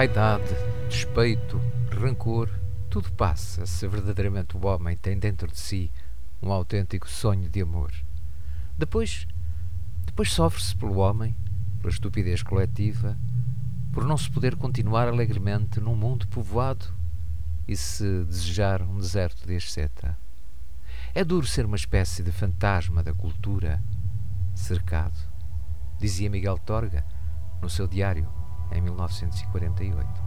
Vaidade, despeito, rancor, tudo passa se verdadeiramente o homem tem dentro de si um autêntico sonho de amor. Depois, depois sofre-se pelo homem, pela estupidez coletiva, por não se poder continuar alegremente num mundo povoado e se desejar um deserto de asceta. É duro ser uma espécie de fantasma da cultura, cercado, dizia Miguel Torga no seu diário em 1948.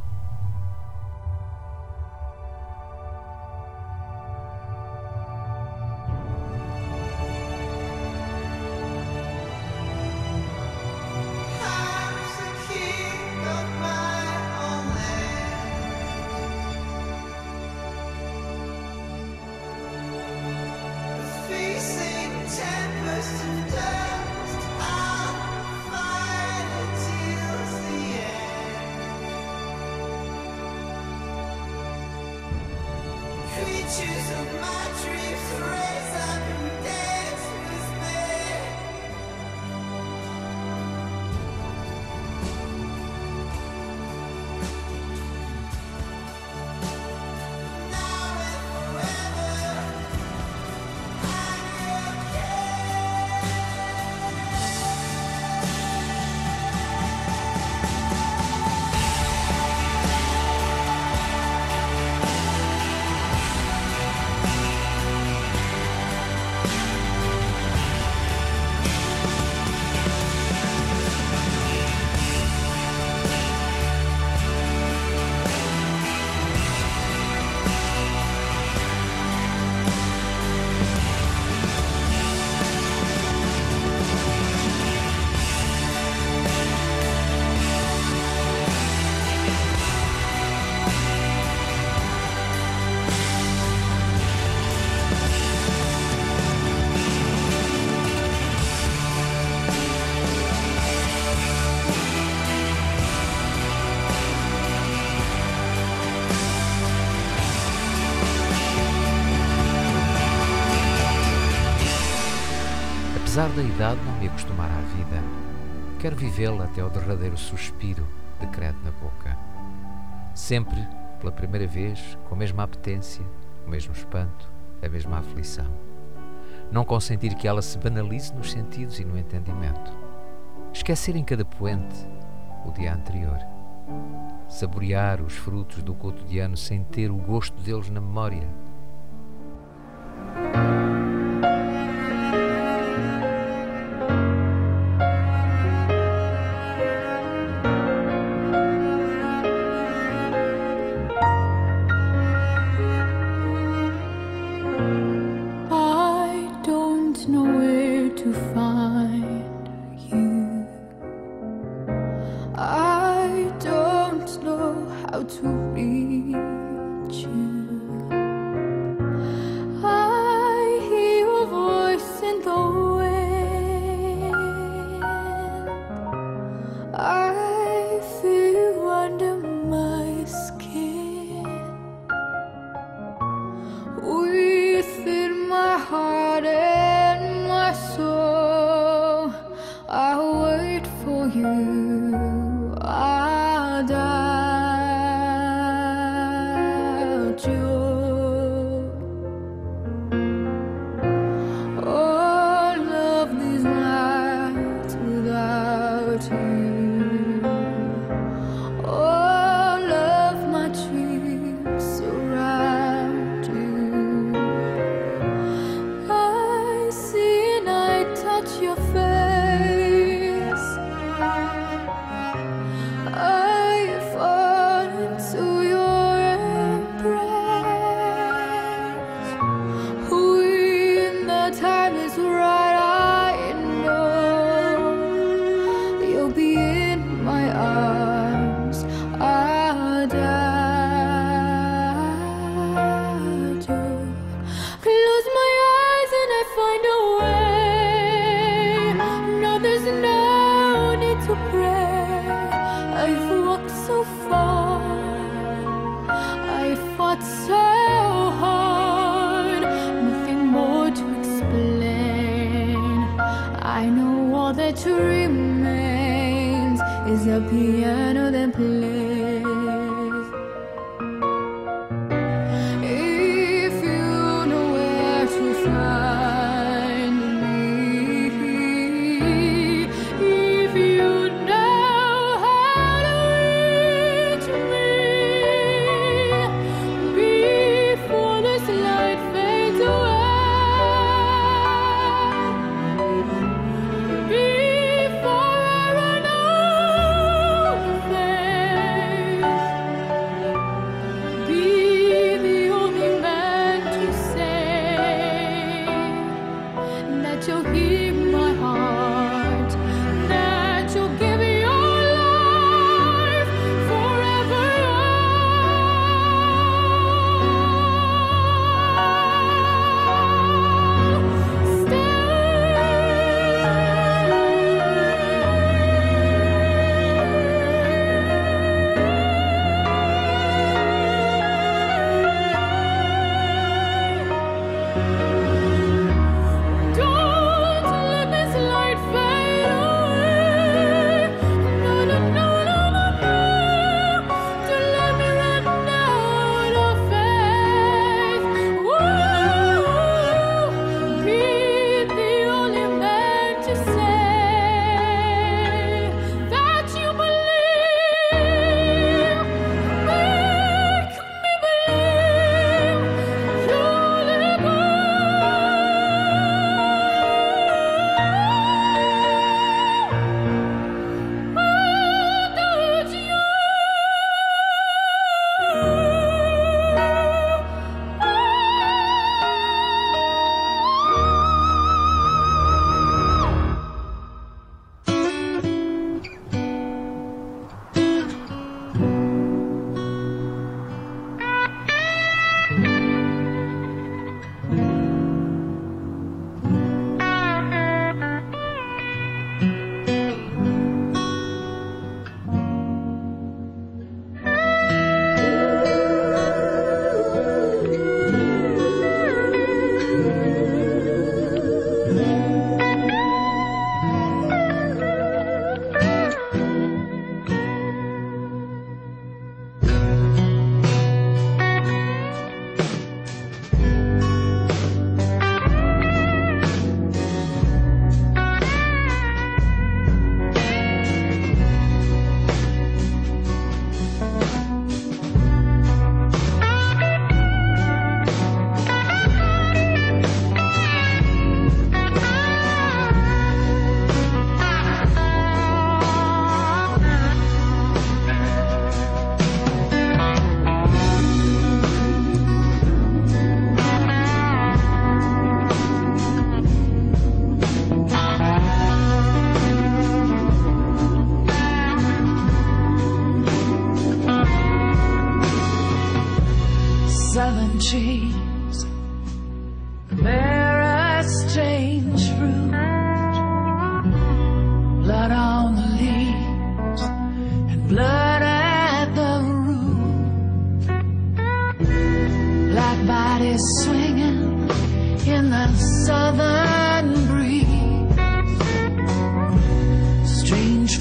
Apesar da idade não me acostumar à vida, quero vivê-la até ao derradeiro suspiro de credo na boca. Sempre, pela primeira vez, com a mesma apetência, o mesmo espanto, a mesma aflição. Não consentir que ela se banalize nos sentidos e no entendimento. Esquecer em cada poente o dia anterior. Saborear os frutos do cotidiano sem ter o gosto deles na memória. All that remains is a piano that plays.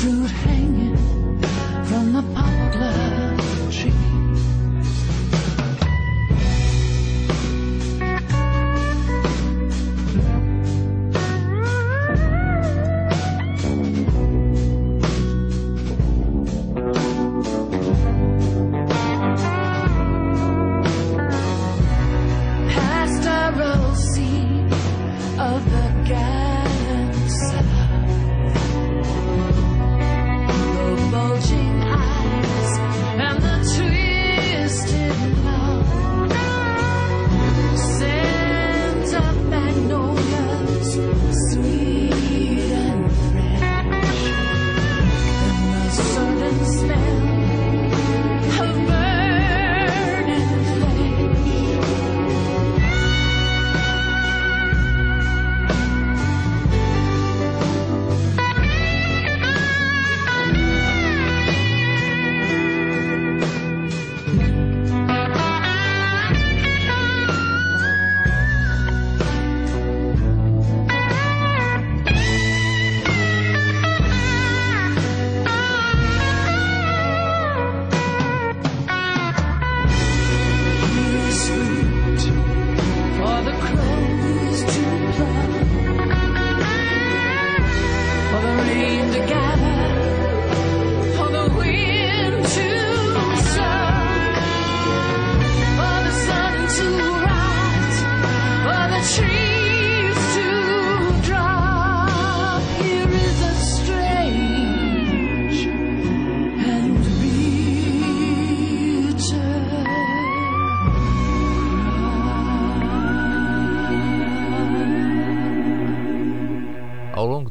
to hang.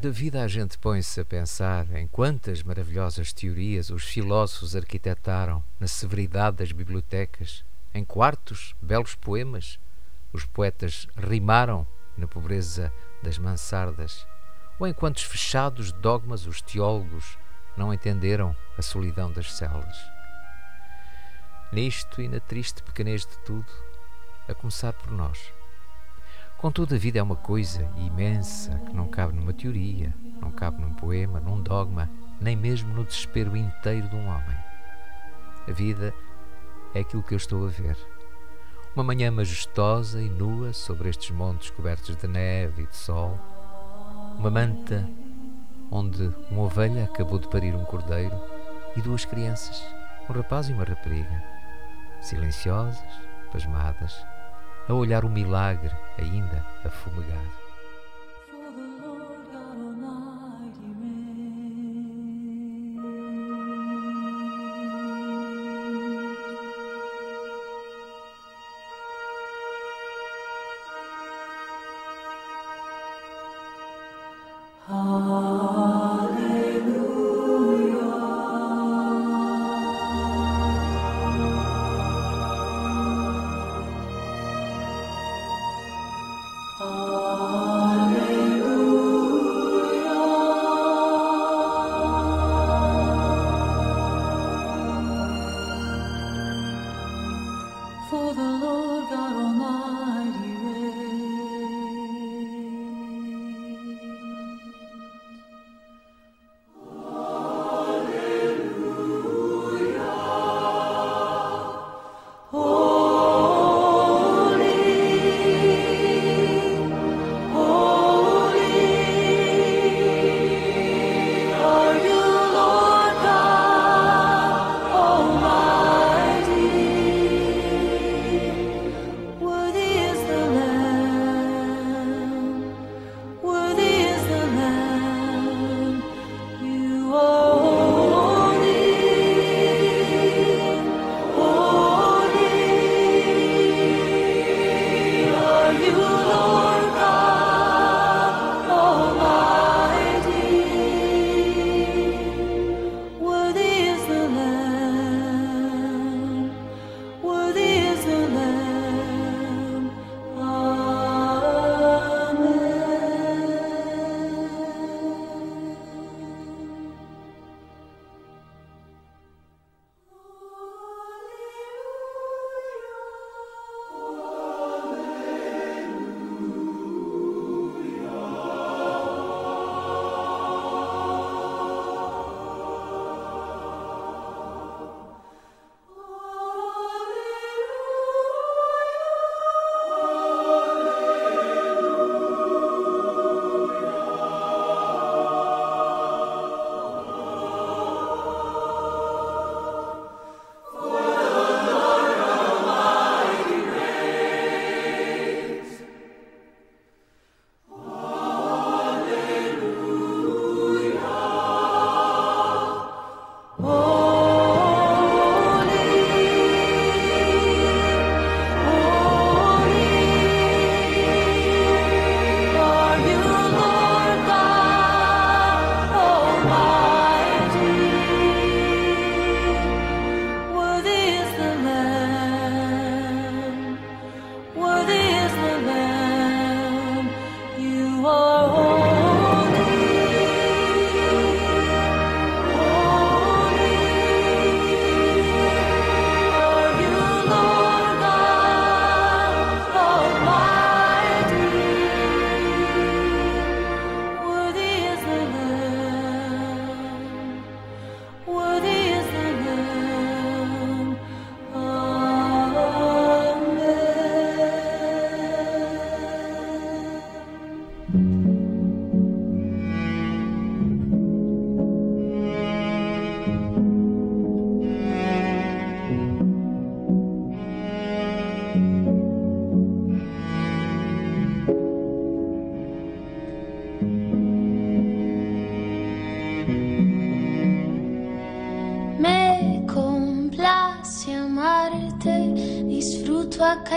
Da vida a gente põe-se a pensar em quantas maravilhosas teorias os filósofos arquitetaram na severidade das bibliotecas, em quartos, belos poemas, os poetas rimaram na pobreza das mansardas, ou em quantos fechados dogmas os teólogos não entenderam a solidão das celas. Nisto e na triste pequenez de tudo, a começar por nós. Contudo, a vida é uma coisa imensa que não cabe numa teoria, não cabe num poema, num dogma, nem mesmo no desespero inteiro de um homem. A vida é aquilo que eu estou a ver. Uma manhã majestosa e nua sobre estes montes cobertos de neve e de sol. Uma manta onde uma ovelha acabou de parir um cordeiro e duas crianças, um rapaz e uma rapariga, silenciosas, pasmadas, a olhar o milagre ainda a fumegar.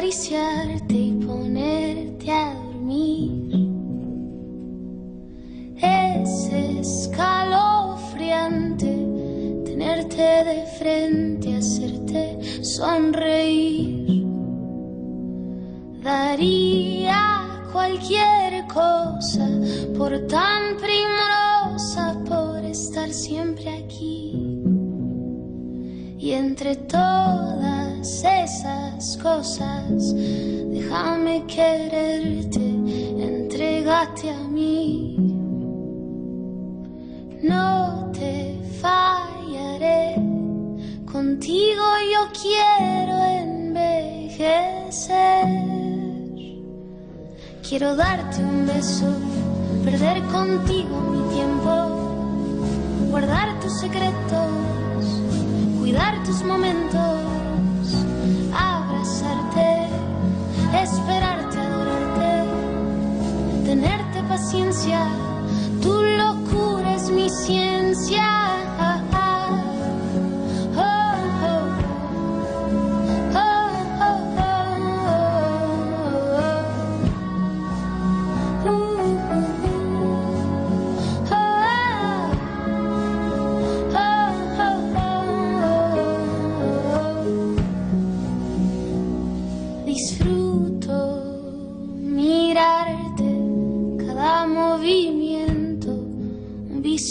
caricia No te fallaré, contigo yo quiero envejecer. Quiero darte un beso, perder contigo mi tiempo, guardar tus secretos, cuidar tus momentos, abrazarte, esperarte, adorarte, tenerte paciencia. Es mi ciencia.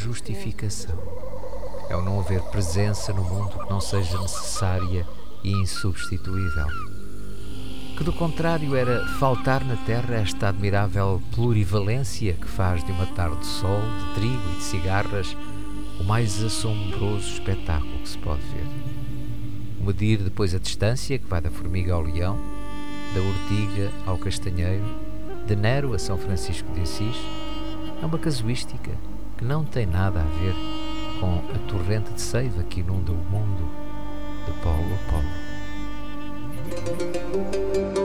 justificação. É o não haver presença no mundo que não seja necessária e insubstituível. Que do contrário era faltar na terra esta admirável plurivalência que faz de uma tarde de sol, de trigo e de cigarras o mais assombroso espetáculo que se pode ver. Medir depois a distância que vai da formiga ao leão, da urtiga ao castanheiro, de Nero a São Francisco de Assis, é uma casuística que não tem nada a ver com a torrente de seiva que inunda o mundo de polo a polo.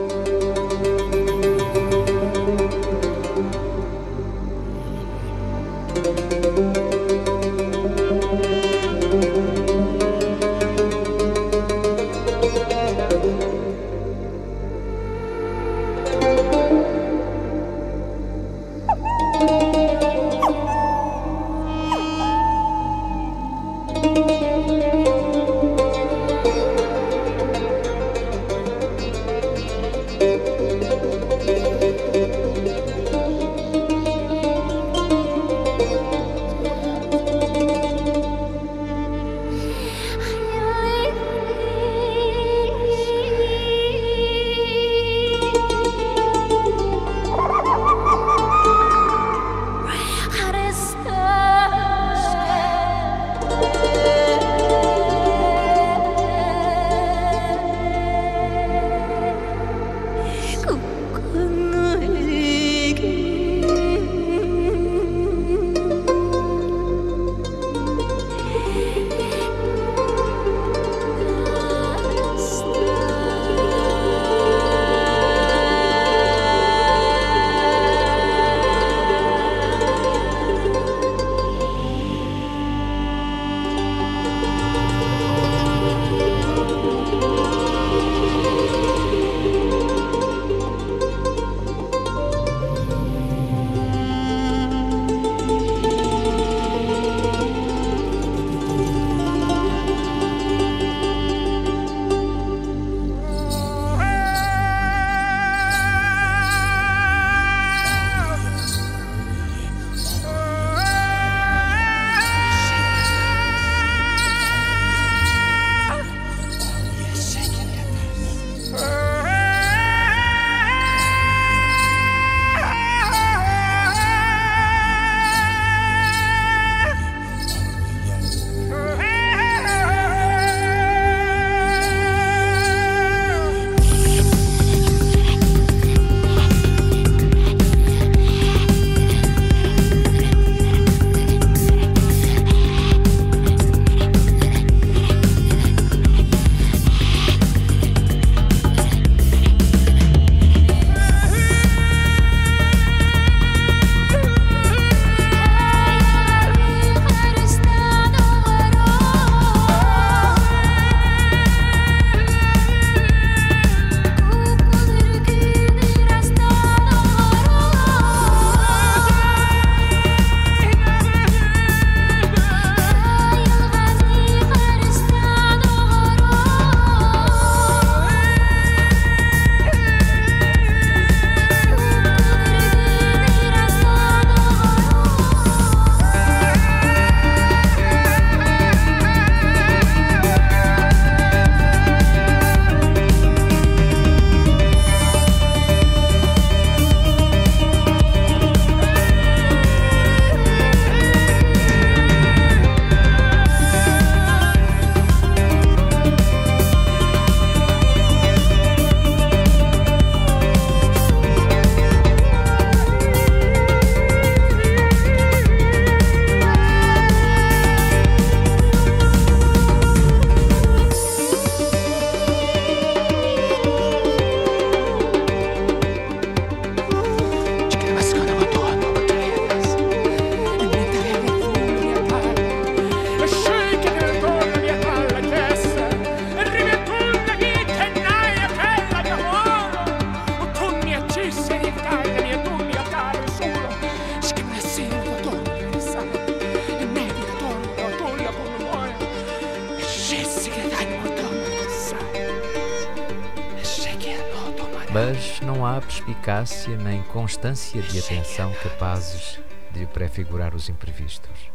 Perspicácia nem constância de atenção capazes de prefigurar os imprevistos.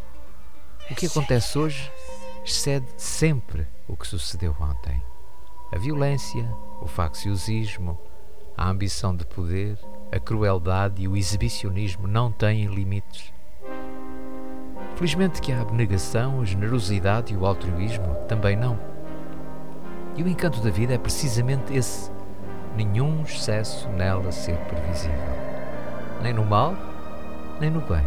O que acontece hoje excede sempre o que sucedeu ontem. A violência, o facciosismo, a ambição de poder, a crueldade e o exibicionismo não têm limites. Felizmente que a abnegação, a generosidade e o altruísmo também não. E o encanto da vida é precisamente esse: nenhum excesso nela ser previsível, nem no mal, nem no bem.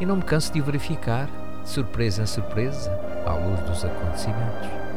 E não me canso de verificar, de surpresa em surpresa, à luz dos acontecimentos.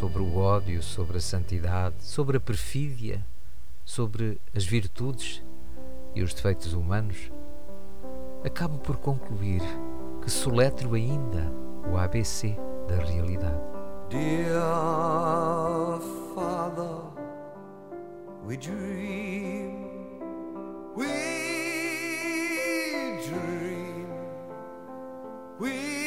sobre o ódio, sobre a santidade, sobre a perfídia, sobre as virtudes e os defeitos humanos, acabo por concluir que soletro ainda o ABC da realidade. Dear Father, we dream, we dream, we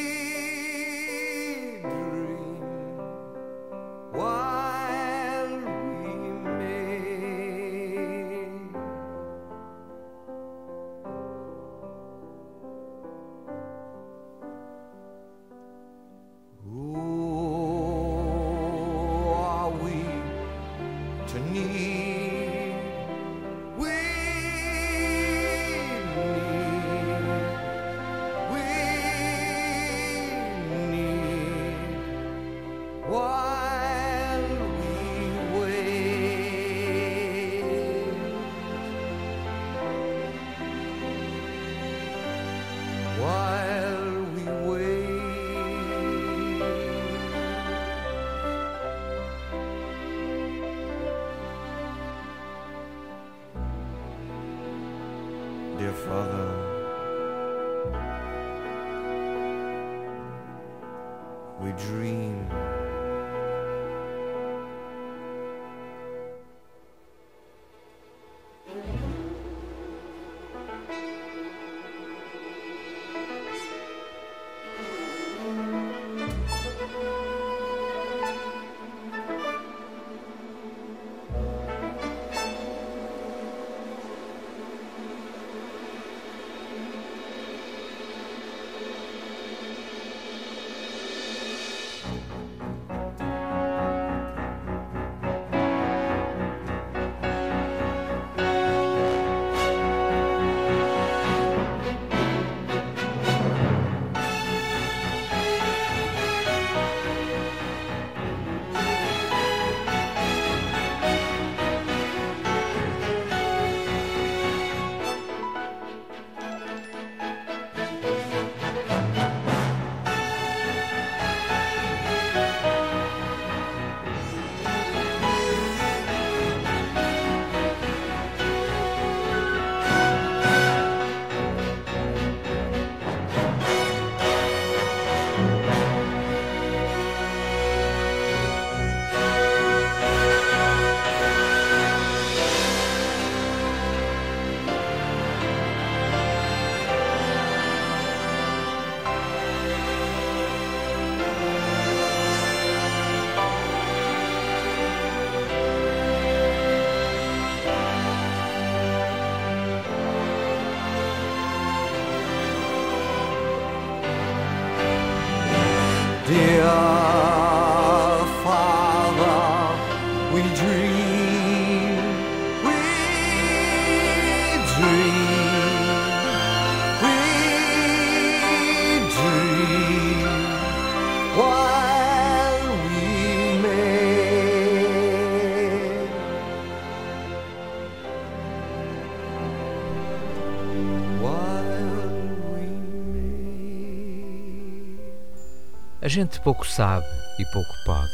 gente pouco sabe e pouco pode.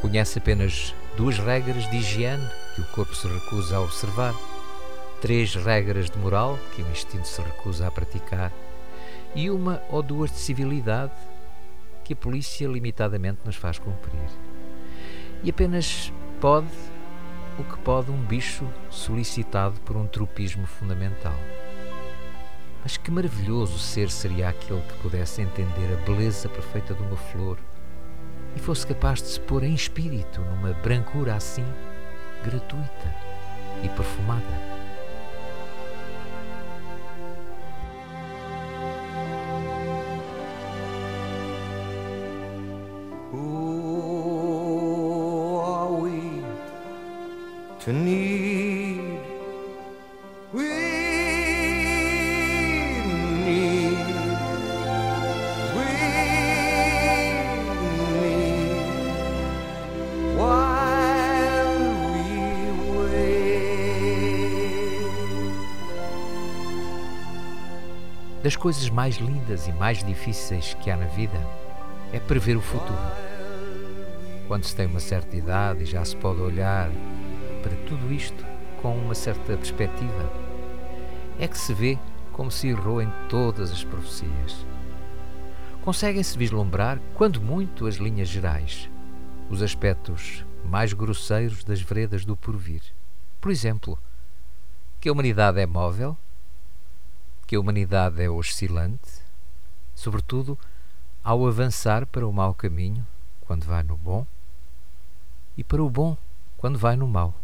Conhece apenas duas regras de higiene que o corpo se recusa a observar, três regras de moral que o instinto se recusa a praticar e uma ou duas de civilidade que a polícia limitadamente nos faz cumprir. E apenas pode o que pode um bicho solicitado por um tropismo fundamental. Mas que maravilhoso ser seria aquele que pudesse entender a beleza perfeita de uma flor e fosse capaz de se pôr em espírito numa brancura assim, gratuita e perfumada. Coisas mais lindas e mais difíceis que há na vida é prever o futuro. Quando se tem uma certa idade e já se pode olhar para tudo isto com uma certa perspectiva, é que se vê como se errou em todas as profecias. Conseguem-se vislumbrar, quando muito, as linhas gerais, os aspectos mais grosseiros das veredas do porvir. Por exemplo, que a humanidade é móvel, que a humanidade é oscilante, sobretudo ao avançar para o mau caminho quando vai no bom e para o bom quando vai no mau.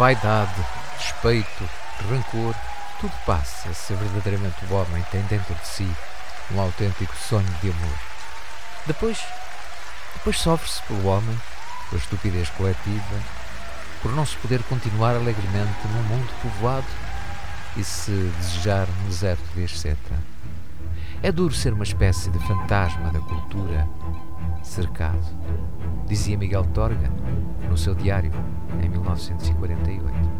Vaidade, despeito, rancor, tudo passa se verdadeiramente o homem tem dentro de si um autêntico sonho de amor. Depois, depois sofre-se pelo homem, pela estupidez coletiva, por não se poder continuar alegremente num mundo povoado e se desejar um deserto de asceta. É duro ser uma espécie de fantasma da cultura cercado, dizia Miguel Torga no seu diário em 1948.